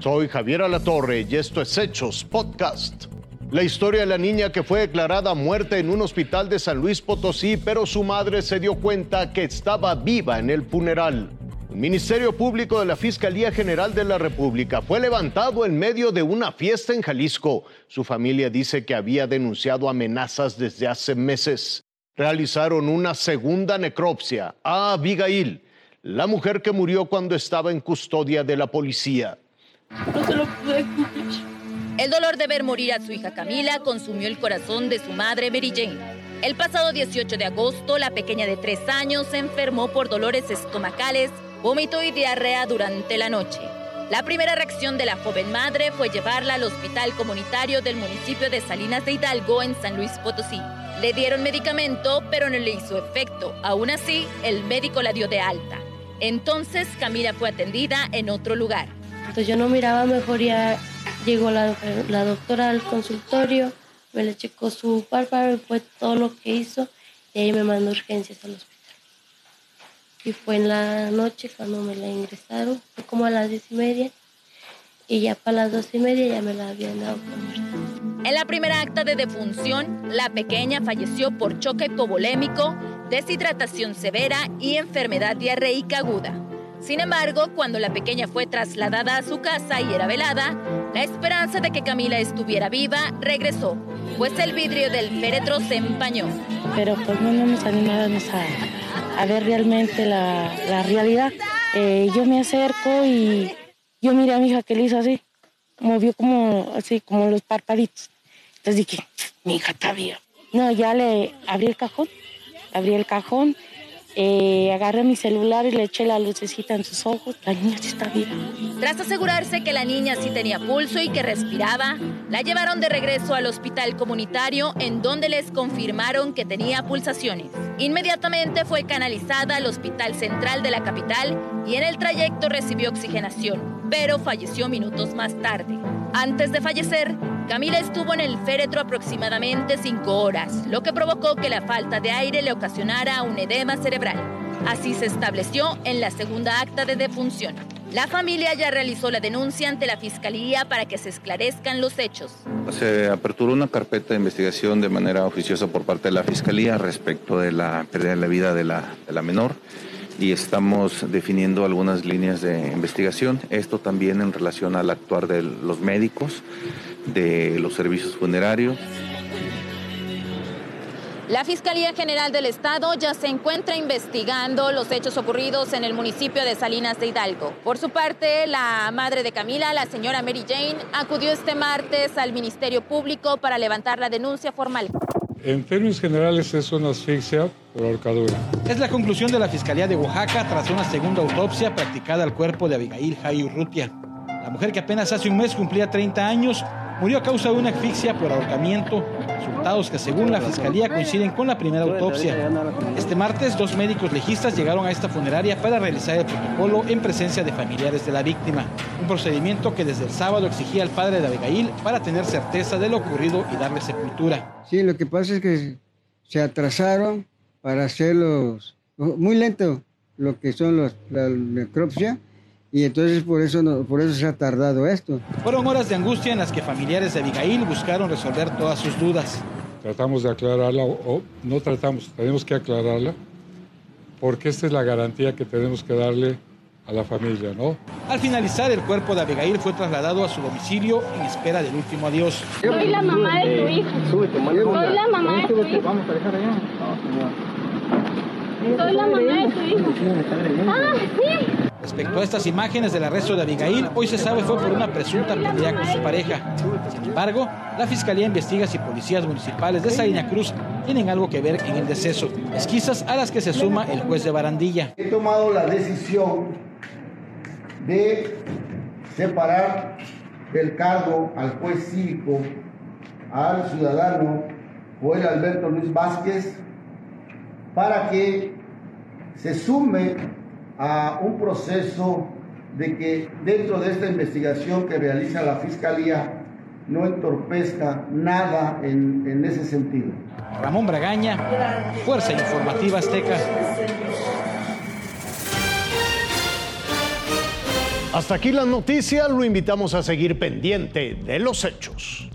Soy Javier Alatorre y esto es Hechos Podcast. La historia de la niña que fue declarada muerta en un hospital de San Luis Potosí, pero su madre se dio cuenta que estaba viva en el funeral. El Ministerio Público de la Fiscalía General de la República fue levantado en medio de una fiesta en Jalisco. Su familia dice que había denunciado amenazas desde hace meses. Realizaron una segunda necropsia a Abigail, la mujer que murió cuando estaba en custodia de la policía. No se lo pude cumplir. El dolor de ver morir a su hija Camila consumió el corazón de su madre Mary Jane. El pasado 18 de agosto, la pequeña de tres años se enfermó por dolores estomacales, vómito y diarrea durante la noche. La primera reacción de la joven madre fue llevarla al hospital comunitario del municipio de Salinas de Hidalgo en San Luis Potosí. Le dieron medicamento, pero no le hizo efecto. Aún así, el médico la dio de alta. Entonces, Camila fue atendida en otro lugar. Entonces yo no miraba mejoría Llegó la, la doctora al consultorio, me le checó su párpado y fue todo lo que hizo y ahí me mandó urgencias al hospital. Y fue en la noche cuando me la ingresaron, fue como a las diez y media y ya para las dos y media ya me la habían dado por muerta. En la primera acta de defunción, la pequeña falleció por choque hipovolémico, deshidratación severa y enfermedad diarreica aguda. Sin embargo, cuando la pequeña fue trasladada a su casa y era velada, la esperanza de que Camila estuviera viva regresó, pues el vidrio del féretro se empañó. Pero pues no, nos animábamos a, a ver realmente la, la realidad. Eh, yo me acerco y yo miré a mi hija que le hizo así, movió como así, como los parpaditos. Entonces dije, mi hija está viva. No, ya le abrí el cajón, abrí el cajón eh, agarré mi celular y le eché la lucecita en sus ojos. La niña sí está viva. Tras asegurarse que la niña sí tenía pulso y que respiraba, la llevaron de regreso al hospital comunitario en donde les confirmaron que tenía pulsaciones. Inmediatamente fue canalizada al hospital central de la capital y en el trayecto recibió oxigenación, pero falleció minutos más tarde. Antes de fallecer, Camila estuvo en el féretro aproximadamente cinco horas, lo que provocó que la falta de aire le ocasionara un edema cerebral. Así se estableció en la segunda acta de defunción. La familia ya realizó la denuncia ante la Fiscalía para que se esclarezcan los hechos. Se aperturó una carpeta de investigación de manera oficiosa por parte de la Fiscalía respecto de la pérdida de la vida de la, de la menor y estamos definiendo algunas líneas de investigación. Esto también en relación al actuar de los médicos, de los servicios funerarios. La Fiscalía General del Estado ya se encuentra investigando los hechos ocurridos en el municipio de Salinas de Hidalgo. Por su parte, la madre de Camila, la señora Mary Jane, acudió este martes al Ministerio Público para levantar la denuncia formal. En términos generales es una asfixia por ahorcadura. Es la conclusión de la Fiscalía de Oaxaca tras una segunda autopsia practicada al cuerpo de Abigail Jair Rutia. La mujer que apenas hace un mes cumplía 30 años murió a causa de una asfixia por ahorcamiento, resultados que según la fiscalía coinciden con la primera autopsia. Este martes, dos médicos legistas llegaron a esta funeraria para realizar el protocolo en presencia de familiares de la víctima, un procedimiento que desde el sábado exigía al padre de Abigail para tener certeza de lo ocurrido y darle sepultura. Sí, lo que pasa es que se atrasaron para hacerlos muy lento lo que son los, la necropsia y entonces por eso, no, por eso se ha tardado esto. Fueron horas de angustia en las que familiares de Abigail buscaron resolver todas sus dudas. Tratamos de aclararla, o no tratamos, tenemos que aclararla, porque esta es la garantía que tenemos que darle a la familia, ¿no? Al finalizar, el cuerpo de Abigail fue trasladado a su domicilio en espera del último adiós. Soy la mamá de tu hijo. Soy la mamá de tu hijo. Vamos a dejar allá. Soy la mamá de tu hijo. Ah, sí. Respecto a estas imágenes del arresto de Abigail, hoy se sabe fue por una presunta pelea con su pareja. Sin embargo, la fiscalía investiga si policías municipales de Salina Cruz tienen algo que ver en el deceso, pesquisas a las que se suma el juez de Barandilla. He tomado la decisión de separar del cargo al juez cívico al ciudadano Joel Alberto Luis Vázquez para que se sume a un proceso de que dentro de esta investigación que realiza la Fiscalía no entorpezca nada en, en ese sentido. Ramón Bragaña, Fuerza Informativa Azteca. Hasta aquí las noticias, lo invitamos a seguir pendiente de los hechos.